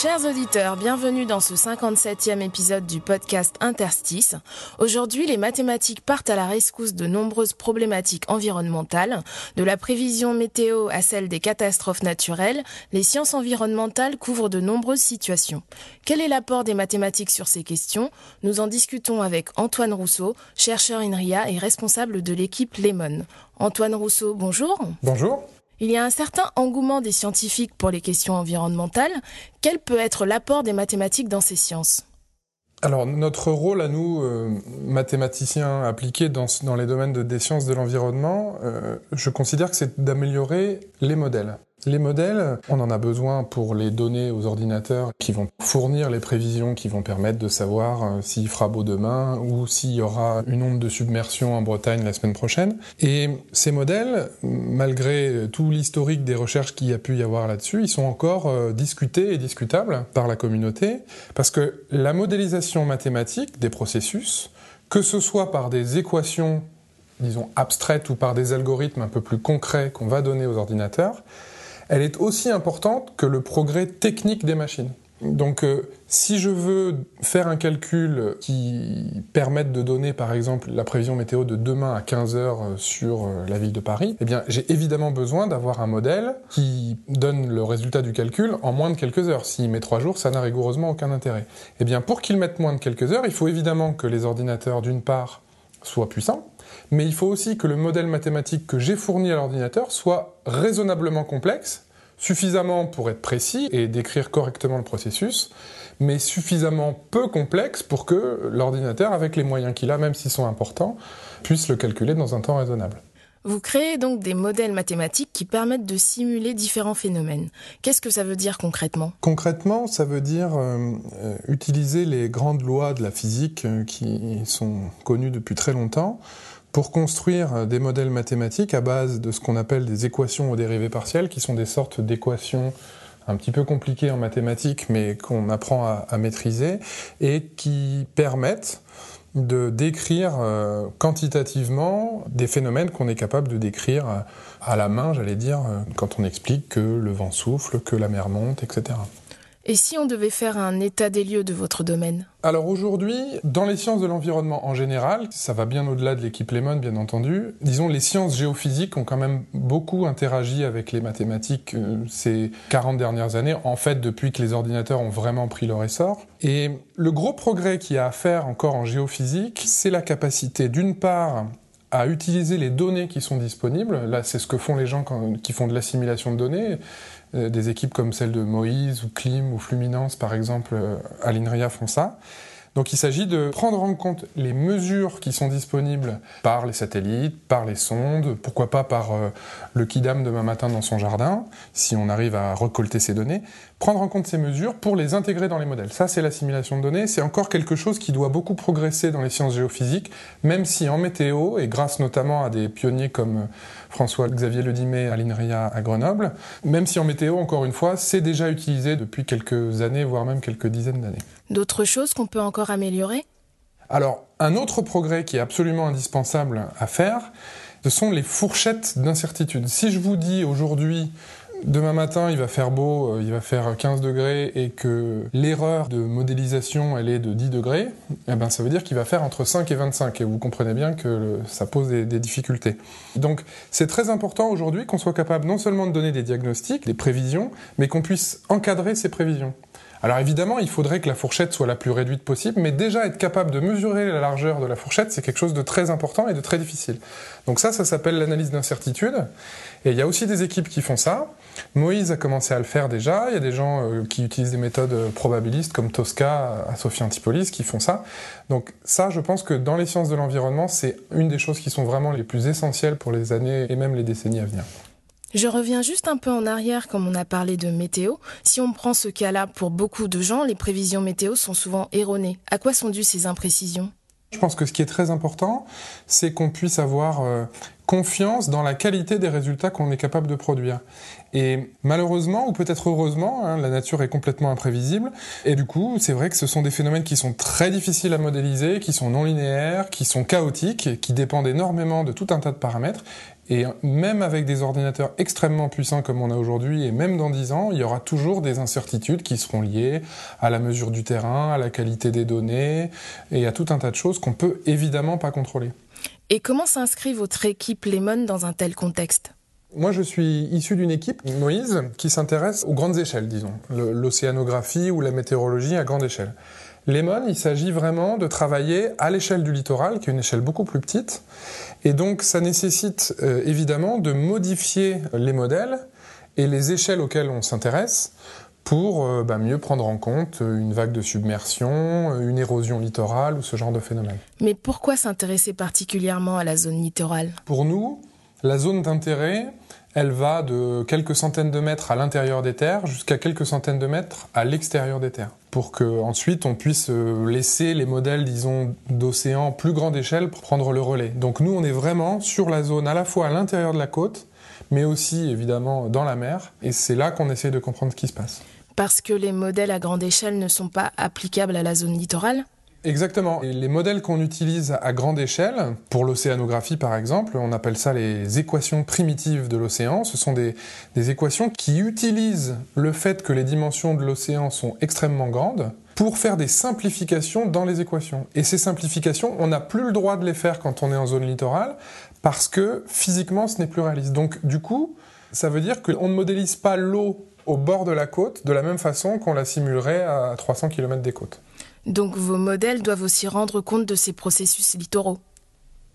Chers auditeurs, bienvenue dans ce 57e épisode du podcast Interstice. Aujourd'hui, les mathématiques partent à la rescousse de nombreuses problématiques environnementales. De la prévision météo à celle des catastrophes naturelles, les sciences environnementales couvrent de nombreuses situations. Quel est l'apport des mathématiques sur ces questions? Nous en discutons avec Antoine Rousseau, chercheur INRIA et responsable de l'équipe Lemon. Antoine Rousseau, bonjour. Bonjour. Il y a un certain engouement des scientifiques pour les questions environnementales. Quel peut être l'apport des mathématiques dans ces sciences? Alors notre rôle à nous, euh, mathématiciens appliqués dans, les domaines de, des sciences de l'environnement, euh, je considère que c'est d'améliorer les modèles. Les modèles, on en a besoin pour les donner aux ordinateurs qui vont fournir les prévisions qui vont permettre de savoir euh, s'il fera beau demain ou s'il y aura une onde de submersion en Bretagne la semaine prochaine. Et ces modèles, malgré tout l'historique des recherches qu'il y a pu y avoir là-dessus, ils sont encore euh, discutés et discutables par la communauté parce que la modélisation mathématique des processus, que ce soit par des équations disons abstraites ou par des algorithmes un peu plus concrets qu'on va donner aux ordinateurs, elle est aussi importante que le progrès technique des machines. Donc euh, si je veux faire un calcul qui permette de donner par exemple la prévision météo de demain à 15 heures euh, sur euh, la ville de Paris, eh bien j'ai évidemment besoin d'avoir un modèle qui donne le résultat du calcul en moins de quelques heures. S'il met trois jours, ça n'a rigoureusement aucun intérêt. Eh bien pour qu'il mette moins de quelques heures, il faut évidemment que les ordinateurs d'une part soient puissants, mais il faut aussi que le modèle mathématique que j'ai fourni à l'ordinateur soit raisonnablement complexe, suffisamment pour être précis et décrire correctement le processus, mais suffisamment peu complexe pour que l'ordinateur, avec les moyens qu'il a, même s'ils sont importants, puisse le calculer dans un temps raisonnable. Vous créez donc des modèles mathématiques qui permettent de simuler différents phénomènes. Qu'est-ce que ça veut dire concrètement? Concrètement, ça veut dire euh, euh, utiliser les grandes lois de la physique euh, qui sont connues depuis très longtemps pour construire des modèles mathématiques à base de ce qu'on appelle des équations aux dérivées partielles, qui sont des sortes d'équations un petit peu compliquées en mathématiques, mais qu'on apprend à, à, maîtriser, et qui permettent de décrire euh, quantitativement des phénomènes qu'on est capable de décrire à la main, j'allais dire, euh, quand on explique que le vent souffle, que la mer monte, etc. Et si on devait faire un état des lieux de votre domaine? Alors aujourd'hui, dans les sciences de l'environnement en général, ça va bien au-delà de l'équipe Lemon, bien entendu, disons les sciences géophysiques ont quand même beaucoup interagi avec les mathématiques euh, ces 40 dernières années, en fait depuis que les ordinateurs ont vraiment pris leur essor. Et le gros progrès qu'il y a à faire encore en géophysique, c'est la capacité d'une part à utiliser les données qui sont disponibles. Là, c'est ce que font les gens qui font de l'assimilation de données. Euh, des équipes comme celle de Moïse ou Klim ou Fluminence, par exemple, euh, à l'INRIA font ça. Donc il s'agit de prendre en compte les mesures qui sont disponibles par les satellites, par les sondes, pourquoi pas par euh, le Kidam demain matin dans son jardin, si on arrive à récolter ces données, prendre en compte ces mesures pour les intégrer dans les modèles. Ça, c'est l'assimilation de données. C'est encore quelque chose qui doit beaucoup progresser dans les sciences géophysiques, même si en météo, et grâce notamment à des pionniers comme François-Xavier Ledimet à l'INRIA à Grenoble, même si en météo, encore une fois, c'est déjà utilisé depuis quelques années, voire même quelques dizaines d'années. D'autres choses qu'on peut encore Alors, un autre progrès qui est absolument indispensable à faire, ce sont les fourchettes d'incertitude. Si je vous dis aujourd'hui, demain matin il va faire beau, il va faire 15 degrés et que l'erreur de modélisation elle est de 10 degrés, eh ben ça veut dire qu'il va faire entre 5 et 25 et vous comprenez bien que ça pose des, difficultés. Donc c'est très important aujourd'hui qu'on soit capable non seulement de donner des diagnostics, des prévisions, mais qu'on puisse encadrer ces prévisions. Alors évidemment, il faudrait que la fourchette soit la plus réduite possible, mais déjà être capable de mesurer la largeur de la fourchette, c'est quelque chose de très important et de très difficile. Donc ça, ça s'appelle l'analyse d'incertitude. Et il y a aussi des équipes qui font ça. Moïse a commencé à le faire déjà. Il y a des gens euh, qui utilisent des méthodes probabilistes comme Tosca à Sophie Antipolis qui font ça. Donc ça, je pense que dans les sciences de l'environnement, c'est une des choses qui sont vraiment les plus essentielles pour les années et même les décennies à venir. Je reviens juste un peu en arrière comme on a parlé de météo. Si on prend ce cas-là, pour beaucoup de gens, les prévisions météo sont souvent erronées. À quoi sont dues ces imprécisions? Je pense que ce qui est très important, c'est qu'on puisse avoir euh, confiance dans la qualité des résultats qu'on est capable de produire. Et malheureusement, ou peut-être heureusement, hein, la nature est complètement imprévisible. Et du coup, c'est vrai que ce sont des phénomènes qui sont très difficiles à modéliser, qui sont non linéaires, qui sont chaotiques, qui dépendent énormément de tout un tas de paramètres. Et même avec des ordinateurs extrêmement puissants comme on a aujourd'hui, et même dans 10 ans, il y aura toujours des incertitudes qui seront liées à la mesure du terrain, à la qualité des données, et à tout un tas de choses qu'on peut évidemment pas contrôler. Et comment s'inscrit votre équipe Lemon dans un tel contexte? Moi, je suis issu d'une équipe, Moïse, qui s'intéresse aux grandes échelles, disons, l'océanographie ou la météorologie à grande échelle. Lemon, il s'agit vraiment de travailler à l'échelle du littoral, qui est une échelle beaucoup plus petite, et donc ça nécessite euh, évidemment de modifier les modèles et les échelles auxquelles on s'intéresse pour euh, bah, mieux prendre en compte une vague de submersion, une érosion littorale ou ce genre de phénomène. Mais pourquoi s'intéresser particulièrement à la zone littorale? Pour nous, la zone d'intérêt, elle va de quelques centaines de mètres à l'intérieur des terres jusqu'à quelques centaines de mètres à l'extérieur des terres, pour que ensuite on puisse euh, laisser les modèles, disons, d'océan plus grande échelle pour prendre le relais. Donc nous, on est vraiment sur la zone à la fois à l'intérieur de la côte, mais aussi évidemment dans la mer, et c'est là qu'on essaie de comprendre ce qui se passe. Parce que les modèles à grande échelle ne sont pas applicables à la zone littorale? Exactement. Les modèles qu'on utilise à grande échelle, pour l'océanographie par exemple, on appelle ça les équations primitives de l'océan. Ce sont des, des, équations qui utilisent le fait que les dimensions de l'océan sont extrêmement grandes pour faire des simplifications dans les équations. Et ces simplifications, on n'a plus le droit de les faire quand on est en zone littorale parce que physiquement, ce n'est plus réaliste. Donc du coup, ça veut dire qu'on ne modélise pas l'eau au bord de la côte de la même façon qu'on la simulerait à 300 km des côtes. Donc vos modèles doivent aussi rendre compte de ces processus littoraux.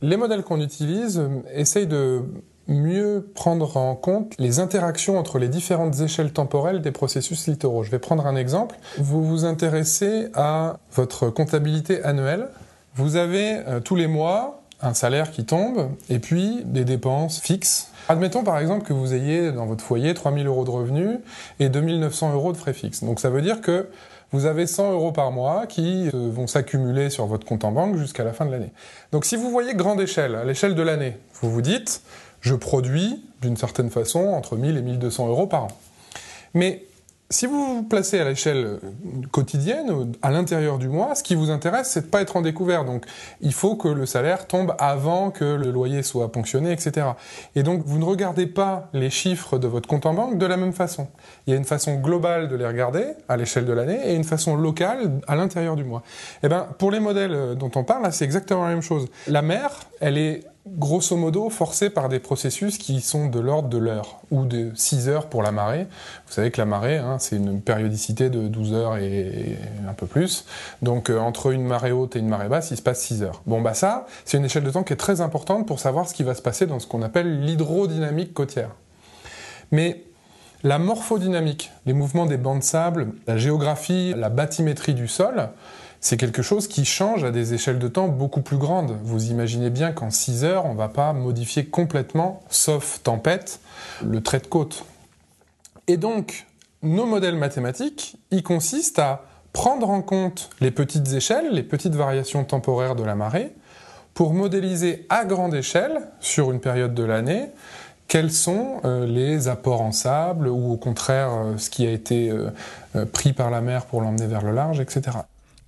Les modèles qu'on utilise euh, essayent de mieux prendre en compte les interactions entre les différentes échelles temporelles des processus littoraux. Je vais prendre un exemple. Vous vous intéressez à votre comptabilité annuelle. Vous avez euh, tous les mois un salaire qui tombe et puis des dépenses fixes. Admettons par exemple que vous ayez dans votre foyer 3000 euros de revenus et 2900 euros de frais fixes. Donc ça veut dire que vous avez 100 euros par mois qui euh, vont s'accumuler sur votre compte en banque jusqu'à la fin de l'année. Donc si vous voyez grande échelle, à l'échelle de l'année, vous vous dites, je produis d'une certaine façon entre 1000 et 1200 euros par an. Mais si vous vous placez à l'échelle quotidienne, à l'intérieur du mois, ce qui vous intéresse, c'est de pas être en découvert. Donc, il faut que le salaire tombe avant que le loyer soit ponctionné, etc. Et donc, vous ne regardez pas les chiffres de votre compte en banque de la même façon. Il y a une façon globale de les regarder à l'échelle de l'année et une façon locale à l'intérieur du mois. Eh ben, pour les modèles dont on parle, c'est exactement la même chose. La mer, elle est grosso modo forcé par des processus qui sont de l'ordre de l'heure, ou de 6 heures pour la marée. Vous savez que la marée, hein, c'est une périodicité de 12 heures et, un peu plus. Donc euh, entre une marée haute et une marée basse, il se passe 6 heures. Bon bah ça, c'est une échelle de temps qui est très importante pour savoir ce qui va se passer dans ce qu'on appelle l'hydrodynamique côtière. Mais la morphodynamique, les mouvements des bancs de sable, la géographie, la bathymétrie du sol, c'est quelque chose qui change à des échelles de temps beaucoup plus grandes. Vous imaginez bien qu'en 6 heures, on ne va pas modifier complètement, sauf tempête, le trait de côte. Et donc, nos modèles mathématiques, ils consistent à prendre en compte les petites échelles, les petites variations temporaires de la marée, pour modéliser à grande échelle, sur une période de l'année, quels sont euh, les apports en sable ou au contraire euh, ce qui a été euh, pris par la mer pour l'emmener vers le large, etc.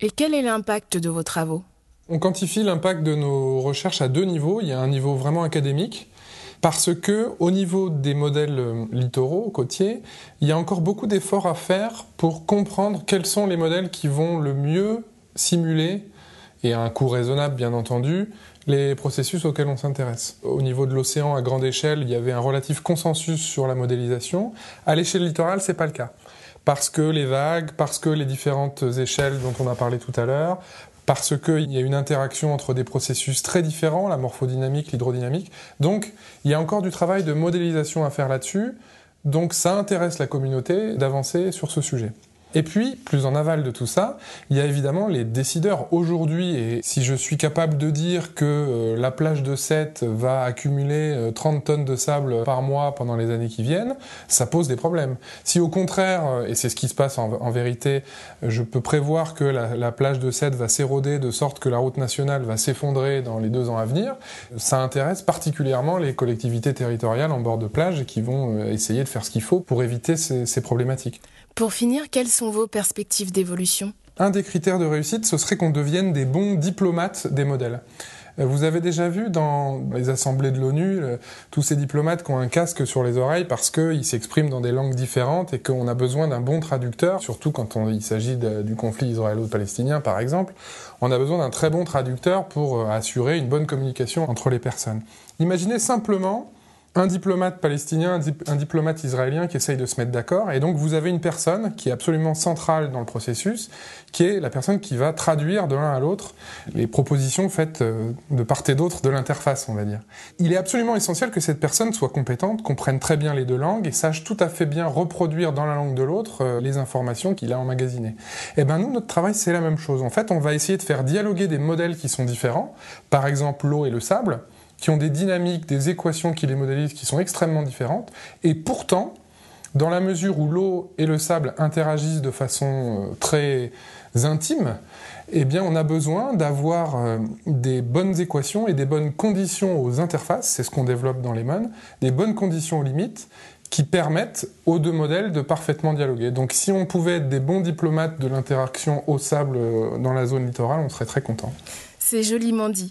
Et quel est l'impact de vos travaux? On quantifie l'impact de nos recherches à deux niveaux. Il y a un niveau vraiment académique, parce que au niveau des modèles euh, littoraux, côtiers, il y a encore beaucoup d'efforts à faire pour comprendre quels sont les modèles qui vont le mieux simuler, et à un coût raisonnable bien entendu, les processus auxquels on s'intéresse. Au niveau de l'océan à grande échelle, il y avait un relatif consensus sur la modélisation. À l'échelle littorale, c'est pas le cas parce que les vagues, parce que les différentes échelles dont on a parlé tout à l'heure, parce qu'il y a une interaction entre des processus très différents, la morphodynamique, l'hydrodynamique. Donc, il y a encore du travail de modélisation à faire là-dessus. Donc, ça intéresse la communauté d'avancer sur ce sujet. Et puis, plus en aval de tout ça, il y a évidemment les décideurs. Aujourd'hui, et si je suis capable de dire que euh, la plage de Sète va accumuler 30 euh, tonnes de sable par mois pendant les années qui viennent, ça pose des problèmes. Si au contraire, euh, et c'est ce qui se passe en, vérité, je peux prévoir que la, la plage de Sète va s'éroder de sorte que la route nationale va s'effondrer dans les deux ans à venir, ça intéresse particulièrement les collectivités territoriales en bord de plage qui vont essayer de faire ce qu'il faut pour éviter ces problématiques. Pour finir, quelles sont vos perspectives d'évolution? Un des critères de réussite, ce serait qu'on devienne des bons diplomates des modèles. Euh, vous avez déjà vu dans les assemblées de l'ONU euh, tous ces diplomates qui ont un casque sur les oreilles parce qu'ils s'expriment dans des langues différentes et qu'on a besoin d'un bon traducteur, surtout quand il s'agit du conflit israélo-palestinien par exemple. On a besoin d'un très bon traducteur pour euh, assurer une bonne communication entre les personnes. Imaginez simplement un diplomate palestinien, un, diplomate israélien qui essaye de se mettre d'accord. Et donc vous avez une personne qui est absolument centrale dans le processus, qui est la personne qui va traduire de l'un à l'autre les propositions faites euh, de part et d'autre de l'interface, on va dire. Il est absolument essentiel que cette personne soit compétente, comprenne très bien les deux langues et sache tout à fait bien reproduire dans la langue de l'autre euh, les informations qu'il a emmagasinées. Et eh ben nous, notre travail, c'est la même chose. En fait, on va essayer de faire dialoguer des modèles qui sont différents, par exemple l'eau et le sable, qui ont des dynamiques, des équations qui les modélisent qui sont extrêmement différentes. Et pourtant, dans la mesure où l'eau et le sable interagissent de façon euh, très intime, eh bien, on a besoin d'avoir euh, des bonnes équations et des bonnes conditions aux interfaces, c'est ce qu'on développe dans les MON, des bonnes conditions aux limites qui permettent aux deux modèles de parfaitement dialoguer. Donc si on pouvait être des bons diplomates de l'interaction au sable euh, dans la zone littorale, on serait très content. C'est joliment dit.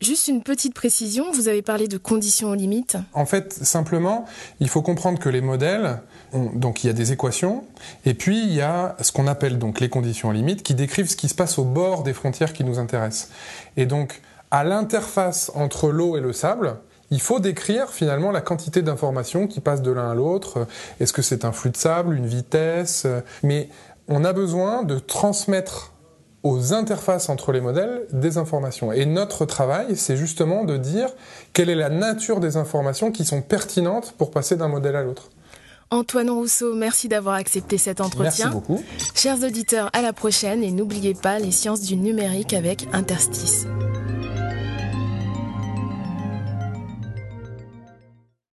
juste une petite précision, vous avez parlé de conditions aux limites. En fait, simplement, il faut comprendre que les modèles, donc il y a des équations, et puis il y a ce qu'on appelle donc les conditions aux limites, qui décrivent ce qui se passe au bord des frontières qui nous intéressent. Et donc, à l'interface entre l'eau et le sable, il faut décrire finalement la quantité d'informations qui passent de l'un à l'autre. Est-ce que c'est un flux de sable, une vitesse? Mais on a besoin de transmettre aux interfaces entre les modèles des informations. Et notre travail, c'est justement de dire quelle est la nature des informations qui sont pertinentes pour passer d'un modèle à l'autre. Antoine Rousseau, merci d'avoir accepté cet entretien. Merci beaucoup. Chers auditeurs, à la prochaine et n'oubliez pas les sciences du numérique avec Interstice.